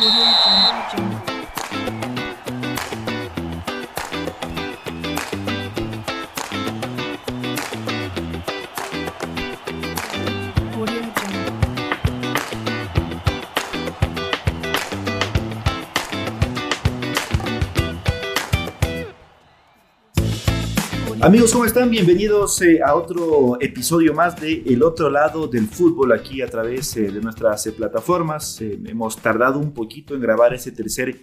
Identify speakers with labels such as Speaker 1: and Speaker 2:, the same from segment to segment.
Speaker 1: Woodward
Speaker 2: Amigos, ¿cómo están? Bienvenidos eh, a otro episodio más de El otro lado del fútbol aquí a través eh, de nuestras eh, plataformas. Hemos tardado un poquito en grabar ese tercer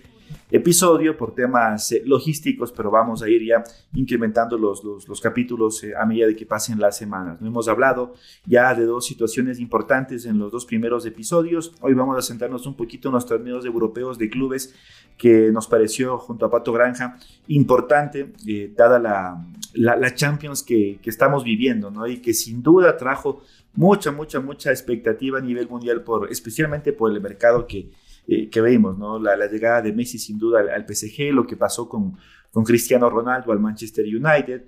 Speaker 2: episodio por temas logísticos, pero vamos a ir ya incrementando los, los, los capítulos a medida de que pasen las semanas. Hemos hablado ya de dos situaciones importantes en los dos primeros episodios. Hoy vamos a centrarnos un poquito en los torneos europeos de clubes que nos pareció junto a Pato Granja importante, dada la, la, la Champions que, que, estamos viviendo, ¿no? Y que sin duda trajo mucha, mucha, mucha expectativa a nivel mundial, por, especialmente por el mercado que, eh, que vemos, ¿no? La, la, llegada de Messi sin duda al, al PSG, lo que pasó con, con, Cristiano Ronaldo al Manchester United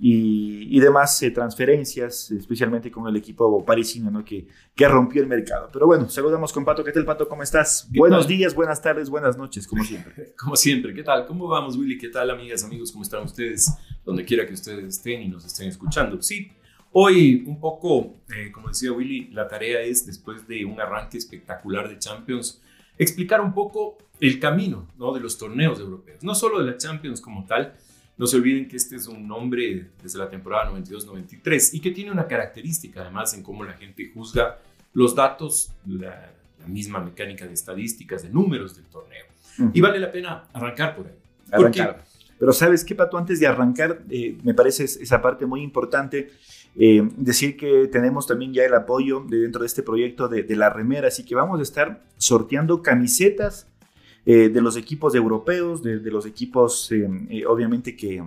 Speaker 2: y, y demás eh, transferencias, especialmente con el equipo parisino, ¿no? Que, que rompió el mercado. Pero bueno, saludamos con Pato. ¿Qué tal, Pato? ¿Cómo estás? Buenos tal? días, buenas tardes, buenas noches, como siempre.
Speaker 3: Como siempre, ¿qué tal? ¿Cómo vamos, Willy? ¿Qué tal, amigas, amigos? ¿Cómo están ustedes? Donde quiera que ustedes estén y nos estén escuchando. Sí, hoy un poco, eh, como decía Willy, la tarea es, después de un arranque espectacular de Champions, explicar un poco el camino ¿no? de los torneos europeos. No solo de la Champions como tal, no se olviden que este es un nombre desde la temporada 92-93 y que tiene una característica además en cómo la gente juzga los datos, la, la misma mecánica de estadísticas, de números del torneo. Uh -huh. Y vale la pena arrancar por ahí.
Speaker 2: Arrancar. Pero sabes qué, Pato, antes de arrancar, eh, me parece esa parte muy importante. Eh, decir que tenemos también ya el apoyo de dentro de este proyecto de, de la remera, así que vamos a estar sorteando camisetas eh, de los equipos europeos, de, de los equipos eh, eh, obviamente que,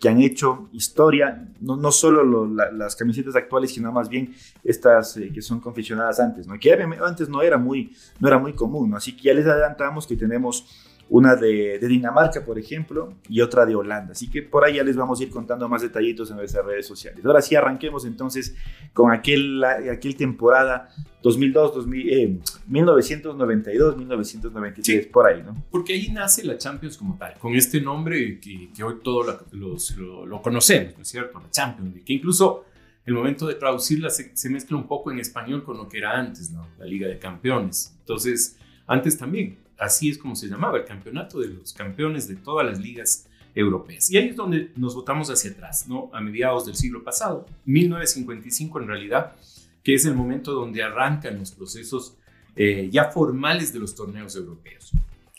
Speaker 2: que, han hecho historia, no, no solo lo, la, las camisetas actuales, sino más bien estas que son confeccionadas antes, ¿no? que antes no era muy, no era muy común, así que ya les adelantamos que tenemos una de, de, Dinamarca, por ejemplo, y otra de Holanda. Así que por ahí ya les vamos a ir contando más detallitos en nuestras redes sociales. Ahora sí, arranquemos entonces con aquel, aquel temporada 2002, 2000, eh, 1992, 1993, sí, por ahí, ¿no?
Speaker 3: Porque ahí nace la Champions como tal, con este nombre que, que hoy todos lo, lo, lo, conocemos, ¿no es cierto? La Champions, que incluso el momento de traducirla se, se mezcla un poco en español con lo que era antes, ¿no? La Liga de Campeones. Entonces, antes también así es como se llamaba, el campeonato de los campeones de todas las ligas europeas. Y ahí es donde nos votamos hacia atrás, ¿no? A mediados del siglo pasado, 1955 en realidad, que es el momento donde arrancan los procesos eh, ya formales de los torneos europeos.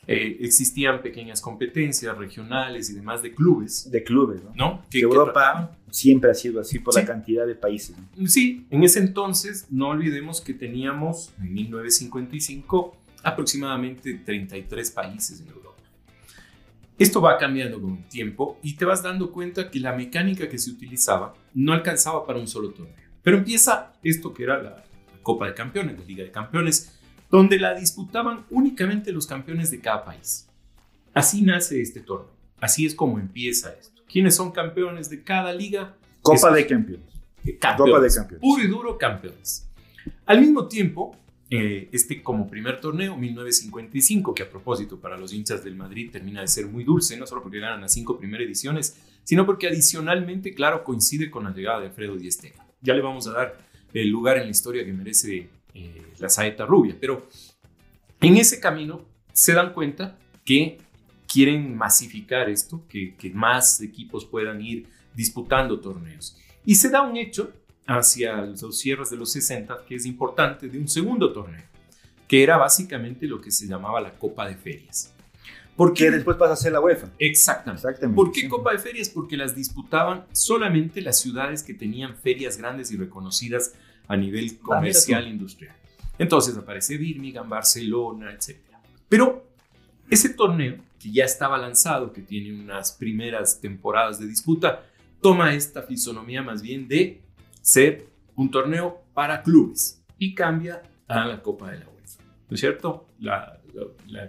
Speaker 3: Eh, existían pequeñas competencias regionales y demás de clubes.
Speaker 2: De clubes, ¿no?
Speaker 3: ¿no?
Speaker 2: Que, Europa que siempre ha sido así por sí. la cantidad de países.
Speaker 3: ¿no? Sí, en ese entonces no olvidemos que teníamos en 1955 aproximadamente 33 países en Europa. Esto va cambiando con el tiempo y te vas dando cuenta que la mecánica que se utilizaba no alcanzaba para un solo torneo. Pero empieza esto que era la Copa de Campeones, la Liga de Campeones, donde la disputaban únicamente los campeones de cada país. Así nace este torneo. Así es como empieza esto. ¿Quiénes son campeones de cada liga?
Speaker 2: Copa de Campeones.
Speaker 3: campeones. Copa de Campeones. Puro y duro campeones. Al mismo tiempo, eh, este como primer torneo, 1955, que a propósito para los hinchas del Madrid termina de ser muy dulce, no solo porque ganan las cinco primeras ediciones, sino porque adicionalmente, claro, coincide con la llegada de Alfredo Di Stéfano. Ya le vamos a dar el lugar en la historia que merece eh, la saeta rubia, pero en ese camino se dan cuenta que quieren masificar esto, que, que más equipos puedan ir disputando torneos. Y se da un hecho hacia los cierres de los 60, que es importante, de un segundo torneo, que era básicamente lo que se llamaba la Copa de Ferias.
Speaker 2: Porque después pasa a ser la UEFA.
Speaker 3: Exactamente. Exactamente. ¿Por qué. Copa de Ferias? Porque las disputaban solamente las ciudades que tenían ferias grandes y reconocidas a nivel comercial e industrial. Entonces aparece Birmingham, Barcelona, etc. Pero ese torneo, que ya estaba lanzado, que tiene unas primeras temporadas de disputa, toma esta fisonomía más bien de ser un torneo para clubes y cambia a la Copa de la UEFA. ¿No es cierto? La,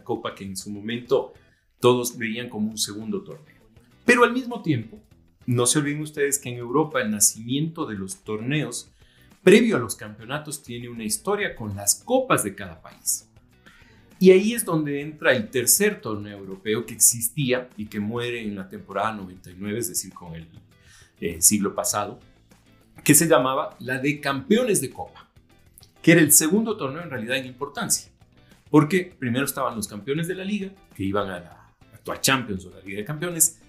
Speaker 3: Copa que en su momento todos veían como un segundo torneo. Pero al mismo tiempo, no se olviden ustedes que en Europa el nacimiento de los torneos, previo a los campeonatos, tiene una historia con las copas de cada país. Y ahí es donde entra el tercer torneo europeo que existía y que muere en la temporada 99, es decir, con el eh, siglo pasado, que se llamaba la de campeones de Copa, que era el segundo torneo en realidad en importancia, porque primero estaban los campeones de la liga, que iban a la actual Champions o la Liga de Campeones,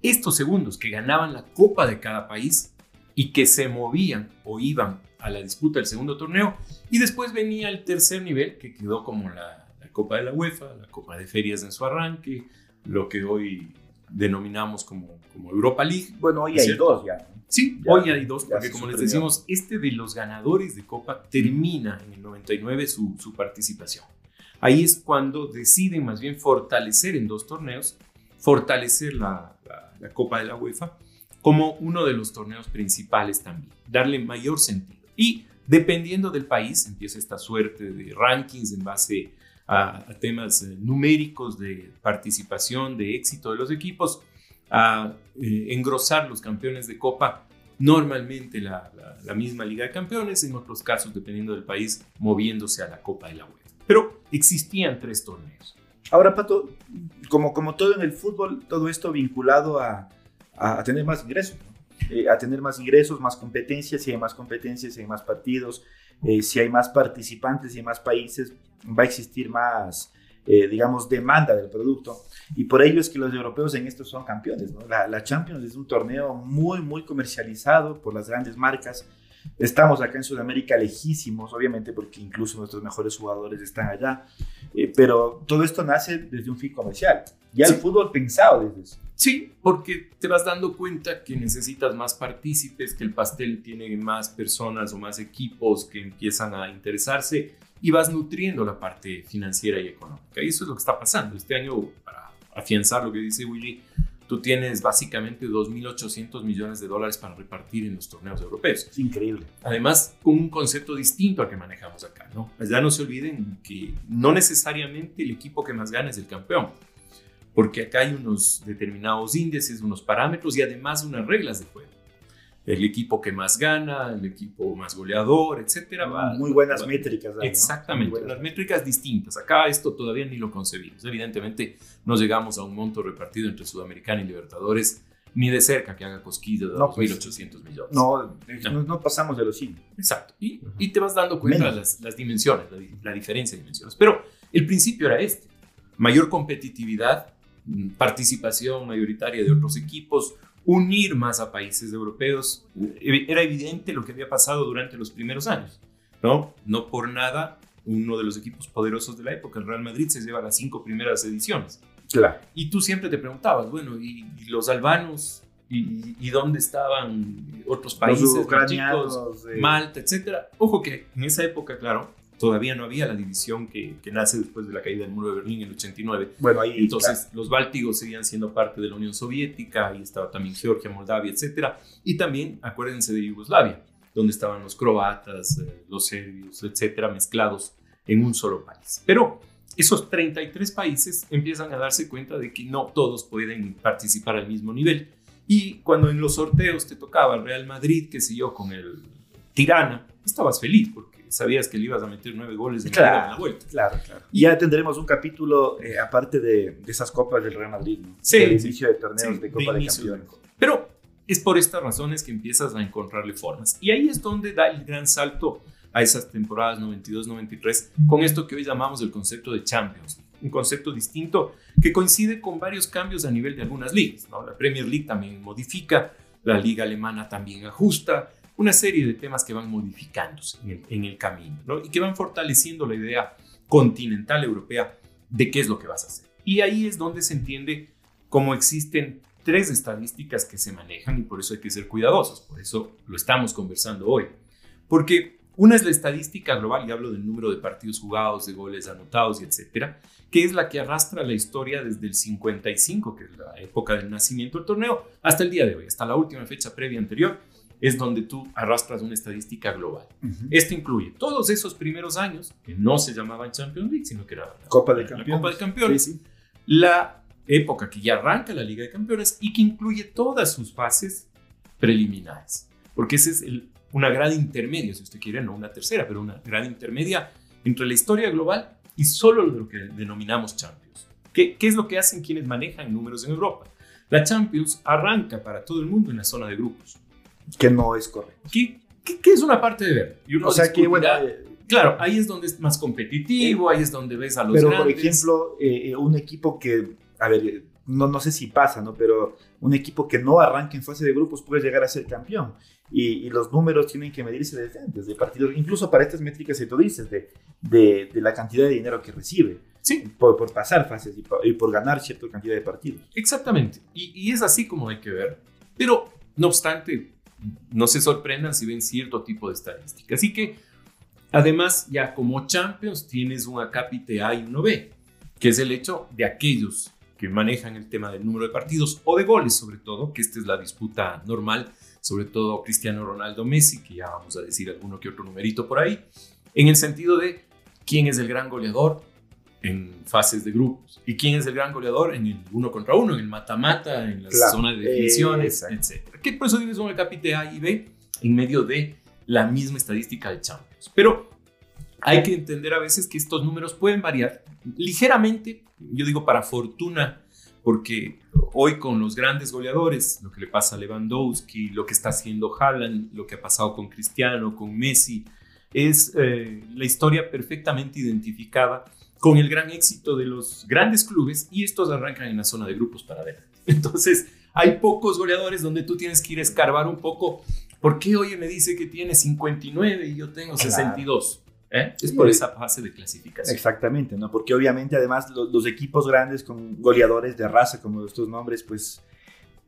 Speaker 3: estos segundos que ganaban la Copa de cada país y que se movían o iban a la disputa del segundo torneo, y después venía el tercer nivel, que quedó como la Copa de la UEFA, la Copa de Ferias en su arranque, lo que hoy denominamos como, como Europa League.
Speaker 2: Bueno, hoy hay dos ya.
Speaker 3: Sí, hoy hay dos, porque como les decimos, este de los ganadores de Copa termina en el 99 su, su participación. Ahí es cuando deciden más bien fortalecer en dos torneos, fortalecer la, la Copa de la UEFA como uno de los torneos principales también, darle mayor sentido. Y dependiendo del país, empieza esta suerte de rankings en base a, temas eh, numéricos de participación, de éxito de los equipos, a eh, engrosar los campeones de Copa, normalmente la, misma Liga de Campeones, en otros casos, dependiendo del país, moviéndose a la Copa de la UEFA. Pero existían tres torneos.
Speaker 2: Ahora, Pato, como, como todo en el fútbol, todo esto vinculado a, a tener más ingresos, eh, a tener más ingresos, más competencias, si hay más competencias, si hay más partidos, si hay más participantes y más países, va a existir más, eh, digamos, demanda del producto. Y por ello es que los europeos en esto son campeones. ¿no? La, la, Champions es un torneo muy, muy comercializado por las grandes marcas. Estamos acá en Sudamérica lejísimos, obviamente, porque incluso nuestros mejores jugadores están allá. Eh, pero todo esto nace desde un fin comercial. Ya el fútbol pensado desde eso.
Speaker 3: Sí, porque te vas dando cuenta que necesitas más partícipes, que el pastel tiene más personas o más equipos que empiezan a interesarse y vas nutriendo la parte financiera y económica. Y eso es lo que está pasando. Este año, para afianzar lo que dice Willy, tú tienes básicamente 2.800 millones de dólares para repartir en los torneos europeos.
Speaker 2: Es increíble.
Speaker 3: Además, con un concepto distinto al que manejamos acá, ¿no? Pues ya no se olviden que no necesariamente el equipo que más gana es el campeón, porque acá hay unos determinados índices, unos parámetros y además unas reglas de juego el equipo que más gana, el equipo más goleador, etcétera.
Speaker 2: Muy buenas métricas.
Speaker 3: Exactamente, las métricas distintas. Acá esto todavía ni lo concebimos. Evidentemente no llegamos a un monto repartido entre Sudamericana y Libertadores ni de cerca que haga cosquillas de no, 1.800 pues, millones.
Speaker 2: No, no, pasamos de los 100.
Speaker 3: Exacto. Y, y, te vas dando cuenta de las, las, dimensiones, la, la diferencia de dimensiones. Pero el principio era este. Mayor competitividad, mm, participación mayoritaria de otros equipos, unir más a países europeos. Era evidente lo que había pasado durante los primeros años, ¿no? No por nada uno de los equipos poderosos de la época, el Real Madrid, se lleva las cinco primeras ediciones.
Speaker 2: Claro.
Speaker 3: Y tú siempre te preguntabas, bueno, ¿y, los albanos? ¿Y, dónde estaban otros países? Los
Speaker 2: ucranianos,
Speaker 3: Malta, etcétera. Ojo que en esa época, claro, todavía no había la división que, que, nace después de la caída del muro de Berlín en el 89.
Speaker 2: Bueno, ahí,
Speaker 3: Entonces, los bálticos seguían siendo parte de la Unión Soviética, ahí estaba también Georgia, Moldavia, etc. Y también, acuérdense de Yugoslavia, donde estaban los croatas, eh, los serbios, etcétera, mezclados en un solo país. Pero esos 33 países empiezan a darse cuenta de que no todos pueden participar al mismo nivel. Y cuando en los sorteos te tocaba el Real Madrid, que sé yo, con el Tirana, estabas feliz porque sabías que le ibas a meter nueve goles en, la vuelta.
Speaker 2: Claro, claro. Y ya tendremos un capítulo eh, aparte de, esas copas del Real Madrid, ¿no?
Speaker 3: Sí.
Speaker 2: El inicio de torneos de Copa de, Campeones.
Speaker 3: Pero es por estas razones que empiezas a encontrarle formas. Y ahí es donde da el gran salto a esas temporadas 92-93 con esto que hoy llamamos el concepto de Champions un concepto distinto que coincide con varios cambios a nivel de algunas ligas. ¿no? La Premier League también modifica, la liga alemana también ajusta, una serie de temas que van modificándose en el, camino y que van fortaleciendo la idea continental europea de qué es lo que vas a hacer. Y ahí es donde se entiende cómo existen tres estadísticas que se manejan y por eso hay que ser cuidadosos, por eso lo estamos conversando hoy. Porque una es la estadística global, y hablo del número de partidos jugados, de goles anotados y etcétera, que es la que arrastra la historia desde el 55, que es la época del nacimiento del torneo, hasta el día de hoy, hasta la última fecha previa anterior, es donde tú arrastras una estadística global. Esto incluye todos esos primeros años, que no se llamaban Champions League, sino que era la
Speaker 2: Copa de Campeones,
Speaker 3: Copa de Campeones la época que ya arranca la Liga de Campeones y que incluye todas sus fases preliminares. Porque esa es el, una gran intermedia, si usted quiere, no una tercera, pero una gran intermedia entre la historia global y solo lo que denominamos Champions. ¿Qué, ¿Qué es lo que hacen quienes manejan números en Europa? La Champions arranca para todo el mundo en la zona de grupos.
Speaker 2: Que no es correcto.
Speaker 3: ¿Qué, qué, qué es una parte de ver? Y uno
Speaker 2: O sea que, bueno, eh,
Speaker 3: Claro, ahí es donde es más competitivo, ahí es donde ves a los
Speaker 2: pero
Speaker 3: grandes.
Speaker 2: por ejemplo, eh, eh, un equipo que, a ver, eh, no, no sé si pasa, ¿no? Pero un equipo que no arranque en fase de grupos puede llegar a ser campeón. Y, y los números tienen que medirse de frentes, de partidos, incluso para estas métricas que tú dices, de, de, de la cantidad de dinero que recibe
Speaker 3: Sí,
Speaker 2: por, por pasar fases y por, y por ganar cierta cantidad de partidos.
Speaker 3: exactamente. Y, y es así como hay que ver. Pero, no obstante, no se sorprendan si ven cierto tipo de estadística. Así que, además, ya como Champions tienes un acápite A y uno B, que es el hecho de aquellos que manejan el tema del número de partidos o de goles, sobre todo, que esta es la disputa normal, sobre todo Cristiano Ronaldo Messi, que ya vamos a decir alguno que otro numerito por ahí, en el sentido de quién es el gran goleador en fases de grupos y quién es el gran goleador en el uno contra uno, en el mata-mata, en las
Speaker 2: Claro.
Speaker 3: zonas de
Speaker 2: Eh,
Speaker 3: definiciones,
Speaker 2: exacto.
Speaker 3: etc. Que por eso tienes un acápite A y B en medio de la misma estadística de Champions. Pero hay que entender a veces que estos números pueden variar ligeramente, yo digo para fortuna, porque hoy con los grandes goleadores, lo que le pasa a Lewandowski, lo que está haciendo Haaland, lo que ha pasado con Cristiano, con Messi, es eh, la historia perfectamente identificada con el gran éxito de los grandes clubes y estos arrancan en la zona de grupos para adelante. Entonces, hay pocos goleadores donde tú tienes que ir a escarbar un poco. ¿Por qué oye me dice que tiene 59 y yo tengo
Speaker 2: Claro.
Speaker 3: 62? ¿Eh? Es por esa fase de clasificación.
Speaker 2: Exactamente, ¿no? Porque obviamente además lo- los, equipos grandes con goleadores de raza como estos nombres, pues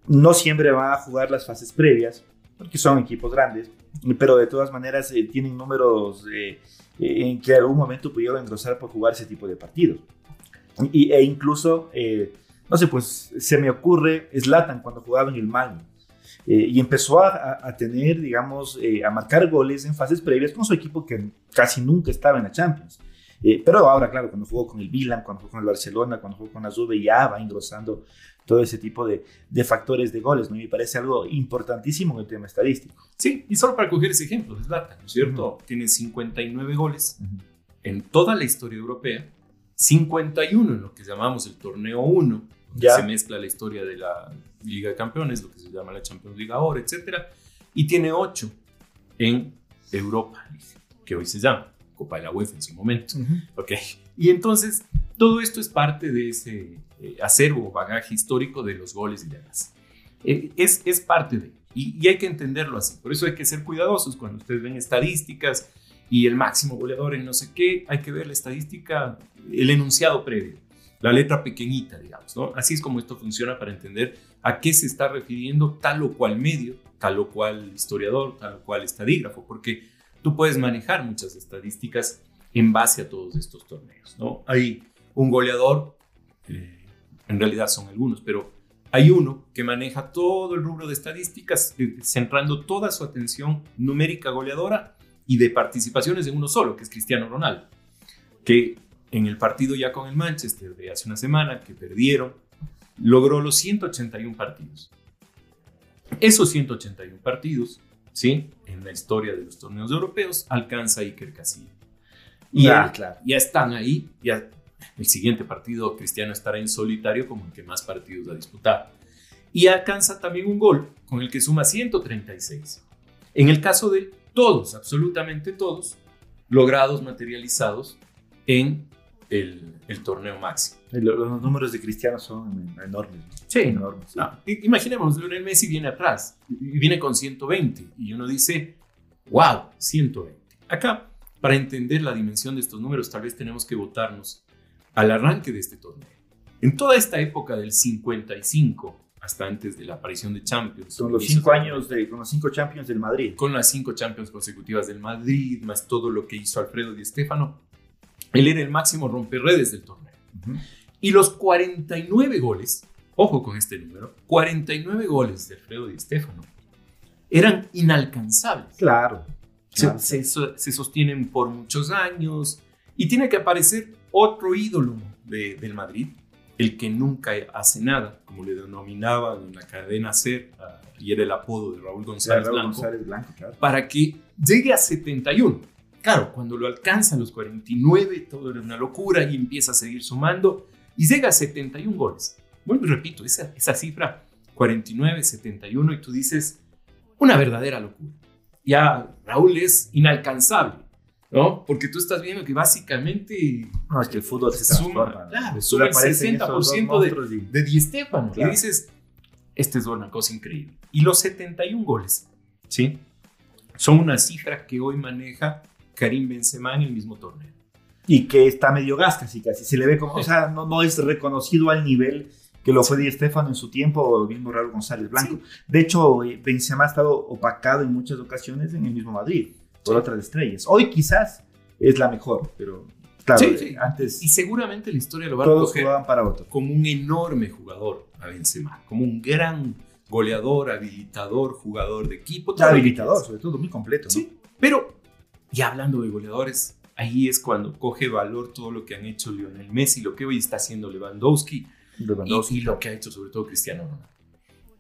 Speaker 2: no siempre van a jugar las fases previas, porque son equipos grandes, pero de todas maneras eh, tienen números eh, en que en algún momento pudieron engrosar por jugar ese tipo de partidos. Y, e incluso, eh, no sé, pues se me ocurre Zlatan cuando jugaba en el Malmo. Eh, y empezó a, tener, digamos, eh, a marcar goles en fases previas con su equipo que casi nunca estaba en la Champions. Pero ahora, claro, cuando jugó con el Milan, cuando jugó con el Barcelona, cuando jugó con la Juve, ya va engrosando todo ese tipo de, de factores de goles, ¿no? Y me parece algo importantísimo en el tema estadístico.
Speaker 3: Sí, y solo para coger ese ejemplo, de Zlatan, ¿no es cierto? Tiene 59 goles en toda la historia europea, 51 en lo que llamamos el torneo 1, donde
Speaker 2: Ya.
Speaker 3: se mezcla la historia de la Liga de Campeones, lo que se llama la Champions League ahora, etc. Y tiene 8 en Europa que hoy se llama Copa de la UEFA en su momento. Ok. Y entonces, todo esto es parte de ese eh, acervo bagaje histórico de los goles y demás. Eh, es, es parte de. Y, y hay que entenderlo así. Por eso hay que ser cuidadosos cuando ustedes ven estadísticas y el máximo goleador en no sé qué. Hay que ver la estadística, el enunciado previo, la letra pequeñita, digamos. ¿no? Así es como esto funciona para entender a qué se está refiriendo tal o cual medio, tal o cual historiador, tal o cual estadígrafo. Porque tú puedes manejar muchas estadísticas en base a todos estos torneos. ¿no? Hay un goleador, eh, en realidad son algunos, pero hay uno que maneja todo el rubro de estadísticas, centrando toda su atención numérica goleadora y de participaciones en uno solo, que es Cristiano Ronaldo, que en el partido ya con el Manchester de hace una semana, que perdieron, logró los 181 partidos. Esos 181 partidos, ¿sí? En la historia de los torneos europeos, alcanza Iker Casillas. Y
Speaker 2: Ah,
Speaker 3: él-
Speaker 2: claro.
Speaker 3: ya están ahí, ya el siguiente partido Cristiano estará en solitario como el que más partidos ha disputado. Y alcanza también un gol con el que suma 136. En el caso de todos, absolutamente todos, logrados, materializados en el, el torneo máximo.
Speaker 2: Los, los números de Cristiano son enormes. ¿no?
Speaker 3: Sí,
Speaker 2: enormes. sí.
Speaker 3: Ah, i- imaginemos, Lionel Messi viene atrás y viene con 120 y uno dice, wow, 120. Acá, para entender la dimensión de estos números, tal vez tenemos que votarnos al arranque de este torneo. En toda esta época del 55 hasta antes de la aparición de Champions,
Speaker 2: Con los cinco años, de, con los cinco Champions del Madrid.
Speaker 3: con las cinco Champions consecutivas del Madrid, más todo lo que hizo Alfredo Di Stéfano, él era el máximo romperredes del torneo.
Speaker 2: Ujú.
Speaker 3: Y los 49 goles, ojo con este número, 49 goles de Alfredo Di Stéfano eran inalcanzables.
Speaker 2: Claro.
Speaker 3: Se,
Speaker 2: claro.
Speaker 3: se so- se sostienen por muchos años y tiene que aparecer otro ídolo de- del Madrid, el que nunca hace nada, como le denominaban en la cadena SER, ah, y era el apodo de Raúl González
Speaker 2: Raúl
Speaker 3: Blanco,
Speaker 2: González Blanco, claro.
Speaker 3: para que llegue a 71. claro, cuando lo alcanza a los 49, todo era una locura y empieza a seguir sumando y llega a 71 goles. Bueno, y repito, esa, esa cifra, 49, 71, y tú dices, una verdadera locura. Ya Raúl es inalcanzable, ¿no? Porque tú estás viendo que básicamente
Speaker 2: No, es que el fútbol se
Speaker 3: suma,
Speaker 2: transforma.
Speaker 3: claro, suma el
Speaker 2: aparecen esos dos
Speaker 3: 60% de,
Speaker 2: y-
Speaker 3: de Di Stéfano.
Speaker 2: Claro.
Speaker 3: Y dices, esta es una cosa increíble. Y los 71 goles, ¿sí? Son una cifra que hoy maneja Karim Benzema en el mismo torneo.
Speaker 2: y que está medio gas casi casi. Se le ve como, o sea, no, no es reconocido al nivel que lo fue Di Stefano en su tiempo o el mismo Raúl González Blanco. De hecho, eh, Benzema ha estado opacado en muchas ocasiones en el mismo Madrid por otras estrellas. Hoy quizás es la mejor, pero claro,
Speaker 3: Sí,
Speaker 2: eh,
Speaker 3: sí.
Speaker 2: antes
Speaker 3: Y seguramente la historia lo va a
Speaker 2: todos
Speaker 3: recoger
Speaker 2: para otro.
Speaker 3: como un enorme jugador a Benzema, como un gran goleador, habilitador, jugador de equipo. todo
Speaker 2: habilitador, sobre todo, muy completo. ¿no?
Speaker 3: Sí, pero ya hablando de goleadores, ahí es cuando coge valor todo lo que han hecho Lionel Messi, lo que hoy está haciendo Lewandowski y,
Speaker 2: Lewandowski.
Speaker 3: y lo que ha hecho sobre todo Cristiano Ronaldo.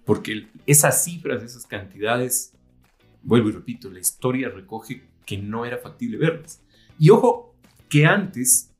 Speaker 3: Porque esas cifras, esas cantidades, vuelvo y repito, la historia recoge que no era factible verlas. Y ojo, que antes,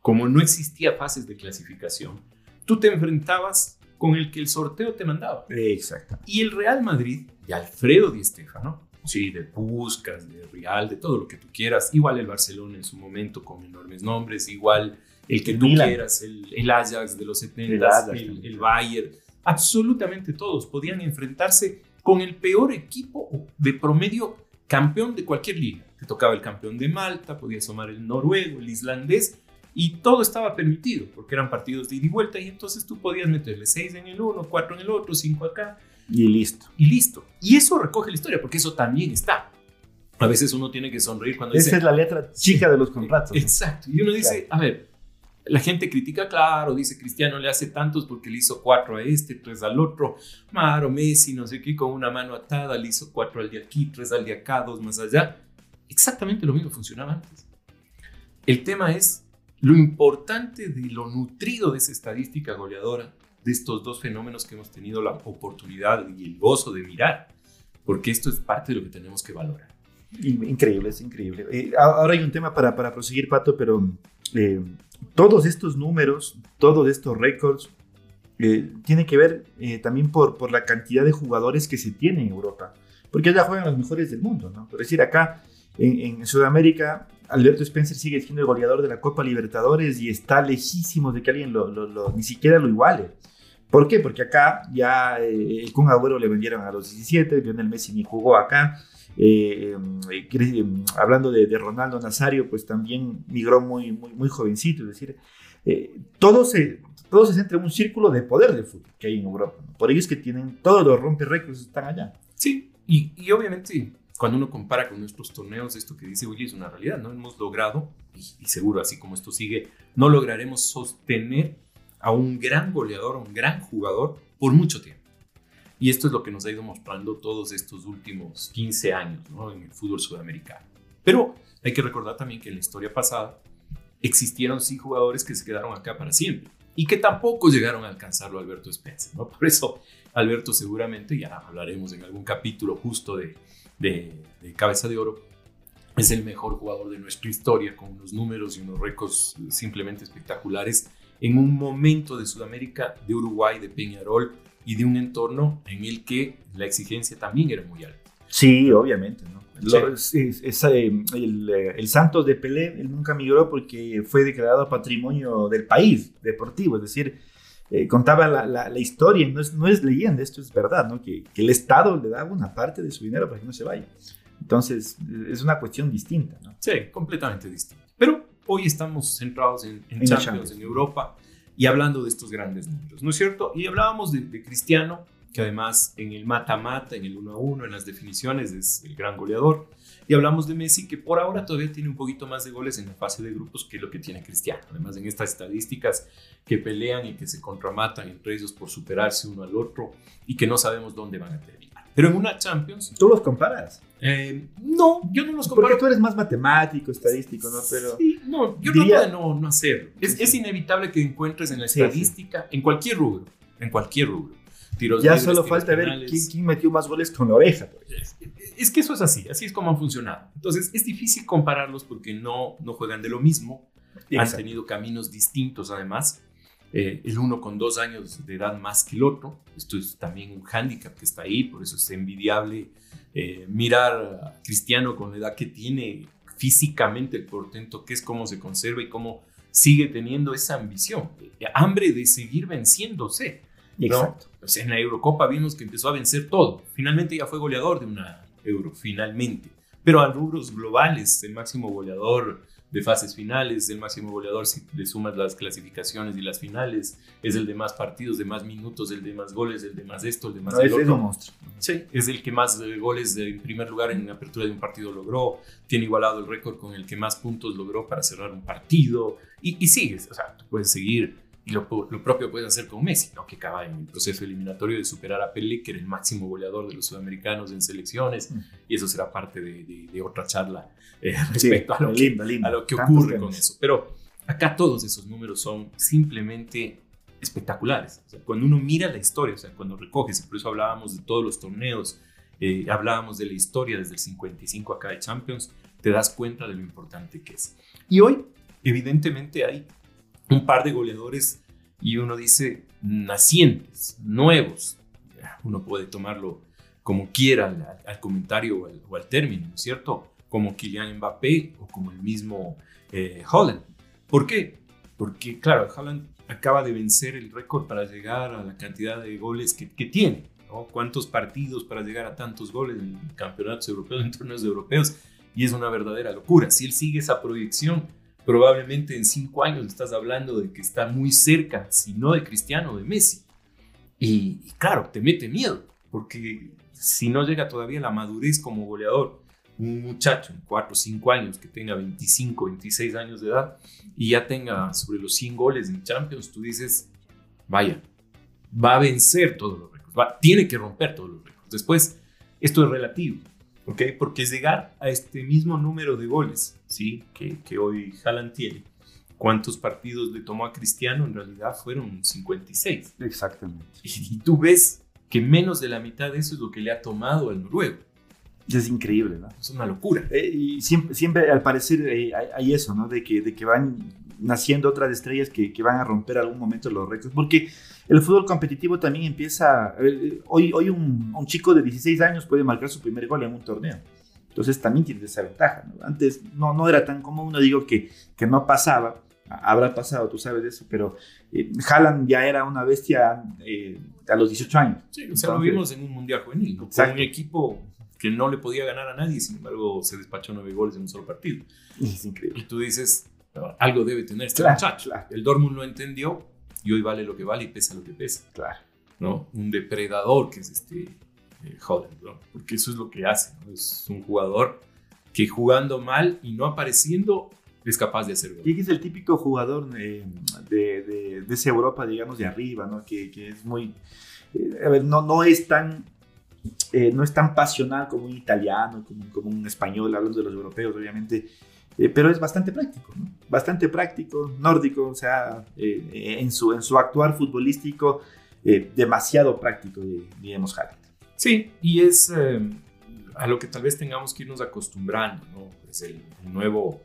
Speaker 3: como no existía fases de clasificación, tú te enfrentabas con el que el sorteo te mandaba.
Speaker 2: Exacto.
Speaker 3: Y el Real Madrid, de Alfredo Di Stéfano, sí, de Puskas, de Real, de todo lo que tú quieras, igual el Barcelona en su momento con enormes nombres, igual el que
Speaker 2: El
Speaker 3: tú
Speaker 2: Milan.
Speaker 3: quieras, el, el Ajax de los 70,
Speaker 2: El
Speaker 3: el, el Bayern, absolutamente todos podían enfrentarse con el peor equipo de promedio campeón de cualquier liga. Te tocaba el campeón de Malta, podía sumar el noruego, el islandés, y todo estaba permitido, porque eran partidos de ida y vuelta, y entonces tú podías meterle 6 en el uno, 4 en el otro, 5 acá,
Speaker 2: Y listo.
Speaker 3: y listo. Y eso recoge la historia, porque eso también está. A veces uno tiene que sonreír cuando
Speaker 2: Esa
Speaker 3: dice...
Speaker 2: es la letra chica de los contratos.
Speaker 3: Exacto. Y uno dice, a ver, la gente critica, claro, dice Cristiano le hace tantos porque le hizo cuatro a este, tres al otro. Maro, Messi, no sé qué, con una mano atada, le hizo cuatro al de aquí, tres al de acá, dos más allá. Exactamente lo mismo funcionaba antes. El tema es lo importante de lo nutrido de esa estadística goleadora, de estos dos fenómenos que hemos tenido la oportunidad y el gozo de mirar, porque esto es parte de lo que tenemos que valorar.
Speaker 2: In- Increíble, es increíble. Eh, ahora hay un tema para, para proseguir, Pato, pero eh, todos estos números, todos estos récords, eh, tiene que ver eh, también por, por la cantidad de jugadores que se tiene en Europa. Porque allá juegan los mejores del mundo, ¿no? Por decir, acá en, en Sudamérica, Alberto Spencer sigue siendo el goleador de la Copa Libertadores y está lejísimo de que alguien lo, lo- lo- ni siquiera lo iguale. ¿Por qué? Porque acá ya eh, el Kun Agüero le vendieron a los 17, Lionel Messi ni jugó acá. Eh, eh, eh, hablando de, de Ronaldo Nazario, pues también migró muy, muy, muy jovencito. Es decir, eh, todo, se, todo se centra en un círculo de poder de fútbol que hay en Europa. ¿no? Por ello es que tienen todos los rompe récords están allá.
Speaker 3: Sí, y, y obviamente cuando uno compara con nuestros torneos, esto que dice Willy es una realidad, ¿no? Hemos logrado, y, y seguro así como esto sigue, no lograremos sostener a un gran goleador, a un gran jugador por mucho tiempo. Y esto es lo que nos ha ido mostrando todos estos últimos 15 años ¿no? en el fútbol sudamericano. Pero hay que recordar también que en la historia pasada existieron sí jugadores que se quedaron acá para siempre y que tampoco llegaron a alcanzarlo Alberto Spencer. ¿no? Por eso Alberto seguramente, ya hablaremos en algún capítulo justo de, de, de Cabeza de Oro, es el mejor jugador de nuestra historia con unos números y unos récords simplemente espectaculares en un momento de Sudamérica, de Uruguay, de Peñarol y de un entorno en el que la exigencia también era muy alta.
Speaker 2: Sí, obviamente. ¿no? Lo- es- es- eh, el, eh, el Santos de Pelé, él nunca migró porque fue declarado patrimonio del país deportivo, es decir, eh, contaba la, la- la historia, no es, no es leyenda, esto es verdad, ¿no? que, que el Estado le daba una parte de su dinero para que no se vaya. Entonces, es una cuestión distinta. ¿no?
Speaker 3: Sí, completamente distinto. Pero hoy estamos centrados en, en
Speaker 2: En
Speaker 3: Champions,
Speaker 2: Champions.
Speaker 3: en Europa, y hablando de estos grandes números, ¿no es cierto? Y hablábamos de, Cristiano, que además en el mata-mata, en el 1 a 1, en las definiciones es el gran goleador. Y hablamos de Messi, que por ahora todavía tiene un poquito más de goles en la fase de grupos que lo que tiene Cristiano. Además, en estas estadísticas que pelean y que se contramatan entre ellos por superarse uno al otro y que no sabemos dónde van a terminar. Pero en una Champions,
Speaker 2: Tú los comparas,
Speaker 3: eh, no, yo no los
Speaker 2: porque
Speaker 3: comparo
Speaker 2: tú eres más matemático, estadístico, ¿no? Pero
Speaker 3: Sí, no, yo
Speaker 2: diría-
Speaker 3: trato de no, no hacerlo. Es, inevitable que encuentres en la
Speaker 2: Sí, sí.
Speaker 3: estadística, en cualquier rubro, en cualquier rubro, tiros
Speaker 2: Ya
Speaker 3: libres,
Speaker 2: solo
Speaker 3: tiros
Speaker 2: falta ver quién, quién metió más goles con la oreja.
Speaker 3: Es, es que eso es así, así es como han funcionado. Entonces es difícil compararlos porque no, no juegan de lo mismo, han tenido caminos distintos además. Eh, el uno con dos años de edad más que el otro. Esto es también un hándicap que está ahí, por eso es envidiable eh, mirar a Cristiano con la edad que tiene, físicamente el portento que es, cómo se conserva y cómo sigue teniendo esa ambición, eh, hambre de seguir venciéndose. ¿no?
Speaker 2: Exacto.
Speaker 3: Pues en la Eurocopa vimos que empezó a vencer todo. Finalmente ya fue goleador de una Euro, finalmente. Pero a rubros globales, el máximo goleador de fases finales, el máximo goleador si le sumas las clasificaciones y las finales, es el de más partidos, de más minutos, el de más goles, el de más esto, el de más
Speaker 2: No,
Speaker 3: el
Speaker 2: es,
Speaker 3: otro.
Speaker 2: monstruo.
Speaker 3: Sí, es el que más eh, goles de- en primer lugar en apertura de un partido logró. Tiene igualado el récord con el que más puntos logró para cerrar un partido. Y, y sigues, o sea, tú puedes seguir. Y lo, lo propio puedes hacer con Messi, ¿no? que acaba en el proceso eliminatorio de superar a Pelé, que era el máximo goleador de los sudamericanos en selecciones.
Speaker 2: Mm.
Speaker 3: Y eso será parte de, de- de otra charla eh,
Speaker 2: Sí,
Speaker 3: respecto a, lo que,
Speaker 2: lindo, lindo.
Speaker 3: a lo que
Speaker 2: Tantos
Speaker 3: ocurre
Speaker 2: temas.
Speaker 3: con eso. Pero acá todos esos números son simplemente espectaculares. O sea, cuando uno mira la historia, o sea, cuando recoges, por eso hablábamos de todos los torneos, eh, hablábamos de la historia desde el 55 acá de Champions, te das cuenta de lo importante que es. Y hoy, evidentemente, hay un par de goleadores y uno dice nacientes, nuevos. Uno puede tomarlo como quiera al, comentario o al, término, ¿no es cierto? Como Kylian Mbappé o como el mismo eh, Holland. ¿Por qué? Porque, claro, Haaland acaba de vencer el récord para llegar a la cantidad de goles que, que tiene. ¿no? ¿Cuántos partidos para llegar a tantos goles en campeonatos europeos, en torneos europeos? Y es una verdadera locura. Si él sigue esa proyección, probablemente en cinco años estás hablando de que está muy cerca, si no de Cristiano, de Messi. Y, y claro, te mete miedo, porque si no llega todavía la madurez como goleador, un muchacho en 4 o 5 años que tenga 25, 26 años de edad y ya tenga sobre los 100 goles en Champions, tú dices, vaya, va a vencer todos los récords, va- tiene que romper todos los récords. Después, esto es relativo, ¿ok? Porque llegar a este mismo número de goles, ¿sí? Que, que hoy Haaland tiene, ¿cuántos partidos le tomó a Cristiano? En realidad fueron 56.
Speaker 2: Exactamente.
Speaker 3: Y, y tú ves que menos de la mitad de eso es lo que le ha tomado al noruego.
Speaker 2: Es increíble, ¿no?
Speaker 3: Es una locura.
Speaker 2: Eh, y siempre, siempre al parecer eh, hay, hay eso, ¿no? De que, de que van naciendo otras estrellas que, que van a romper algún momento los récords. Porque el fútbol competitivo también empieza. eh, hoy hoy un, un chico de 16 años puede marcar su primer gol en un torneo. Entonces también tiene esa ventaja. ¿no? Antes no, no era tan común, no digo que, que no pasaba. Habrá pasado, tú sabes de eso, pero eh, Haaland ya era una bestia eh, a los 18 años.
Speaker 3: Sí, o sea, lo vimos en un mundial juvenil. Con un equipo que no le podía ganar a nadie, sin embargo, se despachó nueve goles en un solo partido.
Speaker 2: Es increíble.
Speaker 3: Y tú dices, "No, algo debe tener este
Speaker 2: Claro,
Speaker 3: muchacho.
Speaker 2: claro.
Speaker 3: El Dortmund lo entendió y hoy vale lo que vale y pesa lo que pesa,
Speaker 2: Claro.
Speaker 3: ¿no? Un depredador que es este eh, Holland, ¿no? Porque eso es lo que hace, ¿no? Es un jugador que jugando mal y no apareciendo es capaz de hacer gol.
Speaker 2: Y es el típico jugador eh, de, de, de esa Europa, digamos, de arriba, ¿no? Que, que es muy... eh, a ver, no, no es tan... eh, no es tan pasional como un italiano, como, como un español, hablando de los europeos, obviamente, eh, pero es bastante práctico, ¿no? Bastante práctico, nórdico, o sea, eh, en, su, en su actuar futbolístico, eh, demasiado práctico, digamos, Haaland.
Speaker 3: Sí, y es eh, a lo que tal vez tengamos que irnos acostumbrando, ¿no? Es el, el nuevo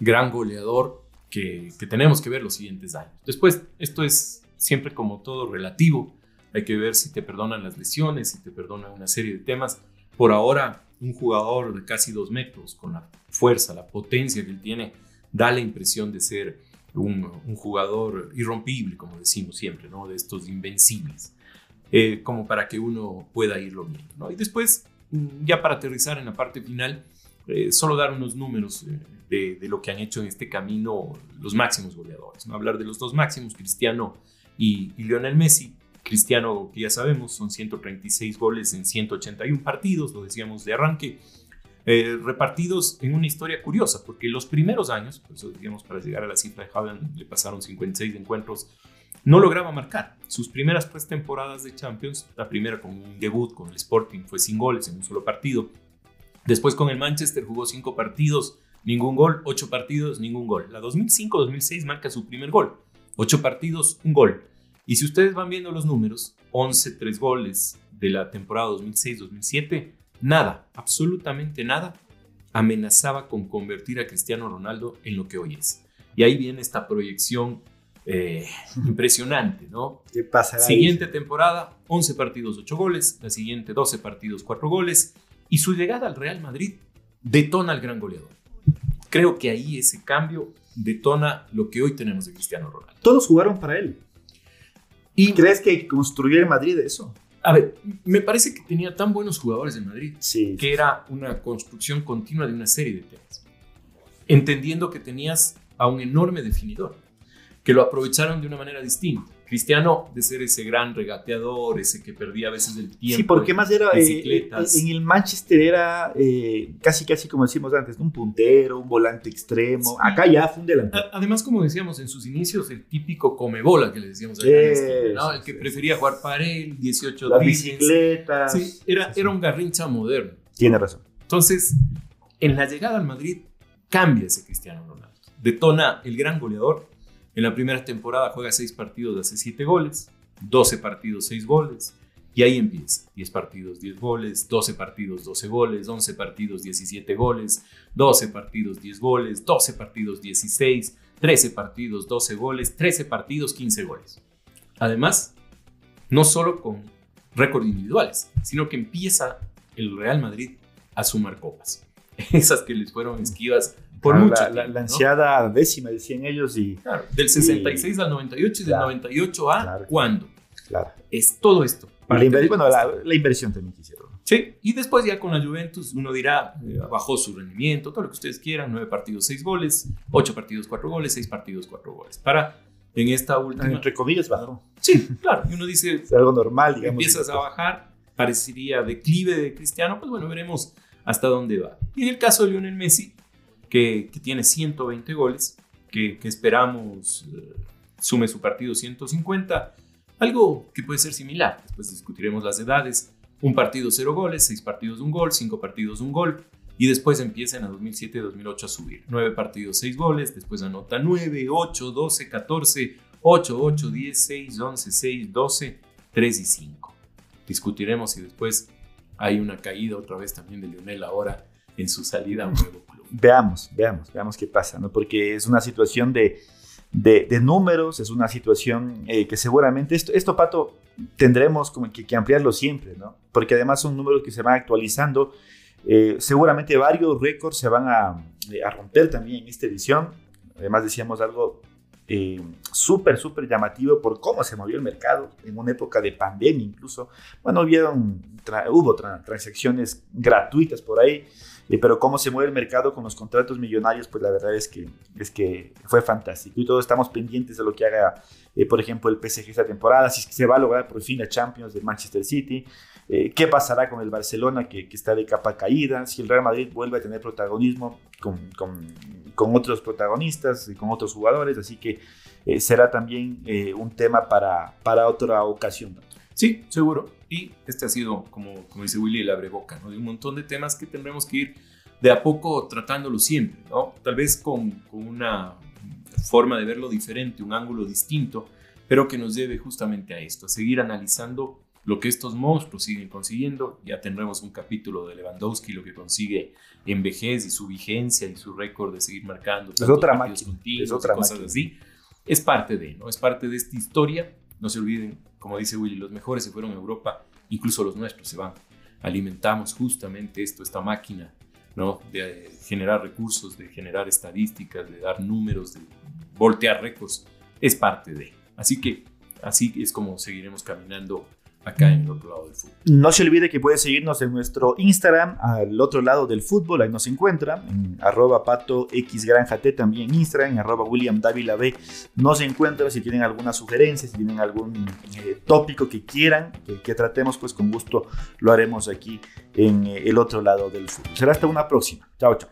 Speaker 3: gran goleador que, que tenemos que ver los siguientes años. Después, esto es siempre como todo relativo. Hay que ver si te perdonan las lesiones, si te perdonan una serie de temas. Por ahora, un jugador de casi dos metros, con la fuerza, la potencia que él tiene, da la impresión de ser un, jugador irrompible, como decimos siempre, ¿no? De estos invencibles eh, como para que uno pueda irlo viendo. Y después, ya para aterrizar en la parte final, eh, solo dar unos números eh, de, de lo que han hecho en este camino los máximos goleadores. ¿no? Hablar de los dos máximos, Cristiano y, y Lionel Messi. Cristiano, que ya sabemos, son 136 goles en 181 partidos, lo decíamos de arranque, eh, repartidos en una historia curiosa, porque los primeros años, por eso decíamos para llegar a la cifra de Haaland, le pasaron 56 encuentros no lograba marcar. Sus primeras tres temporadas de Champions, la primera con un debut con el Sporting fue sin goles en un solo partido. Después con el Manchester jugó cinco partidos, ningún gol, ocho partidos, ningún gol. La 2005-2006 marca su primer gol, ocho partidos, un gol. Y si ustedes van viendo los números, 11 tres goles de la temporada 2006-2007, nada, absolutamente nada, amenazaba con convertir a Cristiano Ronaldo en lo que hoy es. Y ahí viene esta proyección eh, impresionante, ¿no?
Speaker 2: ¿Qué pasará?
Speaker 3: Siguiente temporada, 11 partidos, 8 goles. La siguiente, 12 partidos, 4 goles. Y su llegada al Real Madrid detona al gran goleador. Creo que ahí ese cambio detona lo que hoy tenemos de Cristiano Ronaldo.
Speaker 2: Todos jugaron para él.
Speaker 3: Y,
Speaker 2: ¿Crees que construyó el Madrid eso?
Speaker 3: a ver, me parece que tenía tan buenos jugadores en Madrid
Speaker 2: Sí.
Speaker 3: que era una construcción continua de una serie de temas. Entendiendo que tenías a un enorme definidor, que lo aprovecharon de una manera distinta. Cristiano, de ser ese gran regateador, ese que perdía a veces el tiempo.
Speaker 2: Sí, porque más era eh,
Speaker 3: bicicletas.
Speaker 2: en el Manchester era eh, casi casi como decimos antes, un puntero, un volante extremo.
Speaker 3: Sí.
Speaker 2: Acá ya fue un delantero.
Speaker 3: Además, como decíamos en sus inicios, el típico comebola que le decíamos acá
Speaker 2: Sí,
Speaker 3: en este, ¿no? el que prefería jugar para él, 18
Speaker 2: Las
Speaker 3: dribles.
Speaker 2: bicicletas.
Speaker 3: Sí, era, era un garrincha moderno.
Speaker 2: Tiene razón.
Speaker 3: Entonces, en la llegada al Madrid, cambia ese Cristiano Ronaldo. Detona el gran goleador. En la primera temporada juega 6 partidos, hace 7 goles. 12 partidos, 6 goles. Y ahí empieza. 10 partidos, 10 goles. 12 partidos, 12 goles. 11 partidos, 17 goles. 12 partidos, 10 goles. 12 partidos, 16. 13 partidos, 12 goles. 13 partidos, 15 goles. Además, no solo con récords individuales, sino que empieza el Real Madrid a sumar copas. Esas que les fueron esquivas por
Speaker 2: Ah,
Speaker 3: mucho
Speaker 2: la, la,
Speaker 3: tiempo,
Speaker 2: la
Speaker 3: ¿no?
Speaker 2: ansiada décima, decían ellos, y
Speaker 3: Claro, del 66 al 98 y del
Speaker 2: Claro.
Speaker 3: 98 a
Speaker 2: Claro.
Speaker 3: ¿cuándo?
Speaker 2: claro.
Speaker 3: Es todo esto.
Speaker 2: Y la, bueno, la, la inversión también que hicieron.
Speaker 3: Sí, y después ya con la Juventus uno dirá, eh, bajó su rendimiento, todo lo que ustedes quieran, 9 partidos, 6 goles, 8 partidos, 4 goles, 6 partidos, 4 goles. Para en esta última...
Speaker 2: Entre comillas, bajó.
Speaker 3: Sí, claro, y uno dice,
Speaker 2: Es algo normal, digamos.
Speaker 3: empiezas a bajar, parecería declive de Cristiano, pues bueno, veremos hasta dónde va. Y en el caso de Lionel Messi, que, que tiene 120 goles, que, que esperamos eh, sume su partido 150, algo que puede ser similar, después discutiremos las edades, un partido 0 goles, 6 partidos un gol, 5 partidos un gol, y después empiezan a 2007 y 2008 a subir. 9 partidos, 6 goles, después anota 9, 8, 12, 14, 8, 8, 10, 6, 11, 6, 12, 3 y 5. Discutiremos si después hay una caída otra vez también de Lionel ahora en su salida a un nuevo.
Speaker 2: Veamos, veamos, veamos qué pasa, ¿no? Porque es una situación de, de, de números, es una situación eh, que seguramente, esto, esto, Pato, tendremos como que, que ampliarlo siempre, ¿no? Porque además son números que se van actualizando. Eh, seguramente varios récords se van a, eh, a, romper también en esta edición. Además decíamos algo eh, súper, súper llamativo por cómo se movió el mercado en una época de pandemia incluso. Bueno, hubieron, tra hubo tra transacciones gratuitas por ahí, pero cómo se mueve el mercado con los contratos millonarios, pues la verdad es que, es que fue fantástico. Y todos estamos pendientes de lo que haga, eh, por ejemplo, el PSG esta temporada, si se va a lograr por fin la Champions de Manchester City, eh, qué pasará con el Barcelona que, que, está de capa caída, si el Real Madrid vuelve a tener protagonismo con, con, con otros protagonistas y con otros jugadores, así que eh, será también un tema para, para otra ocasión.
Speaker 3: Sí, seguro. Y este ha sido, como, como dice Willy, el abreboca, ¿no? De un montón de temas que tendremos que ir de a poco tratándolo siempre, ¿no? Tal vez con, con una forma de verlo diferente, un ángulo distinto, pero que nos lleve justamente a esto, a seguir analizando lo que estos monstruos siguen consiguiendo. Ya tendremos un capítulo de Lewandowski, lo que consigue en vejez y su vigencia y su récord de seguir marcando.
Speaker 2: Es otra máquina. Es otra
Speaker 3: cosas
Speaker 2: máquina.
Speaker 3: así. Es parte de, ¿no? Es parte de esta historia. No se olviden, como dice Willy, los mejores se fueron a Europa, incluso los nuestros se van. Alimentamos justamente esto, esta máquina, ¿no? De generar recursos, de generar estadísticas, de dar números, de voltear récords. Es parte de. Así que así es como seguiremos caminando acá en el otro lado del fútbol.
Speaker 2: No se olvide que puede seguirnos en nuestro Instagram, al otro lado del fútbol, ahí nos encuentra, en arroba pato xgranjat también en Instagram, en arroba William Dávila B, nos encuentra, si tienen alguna sugerencia, si tienen algún eh, tópico que quieran que, que, tratemos, pues con gusto lo haremos aquí en eh, el otro lado del fútbol. Será hasta una próxima. Chao, chao.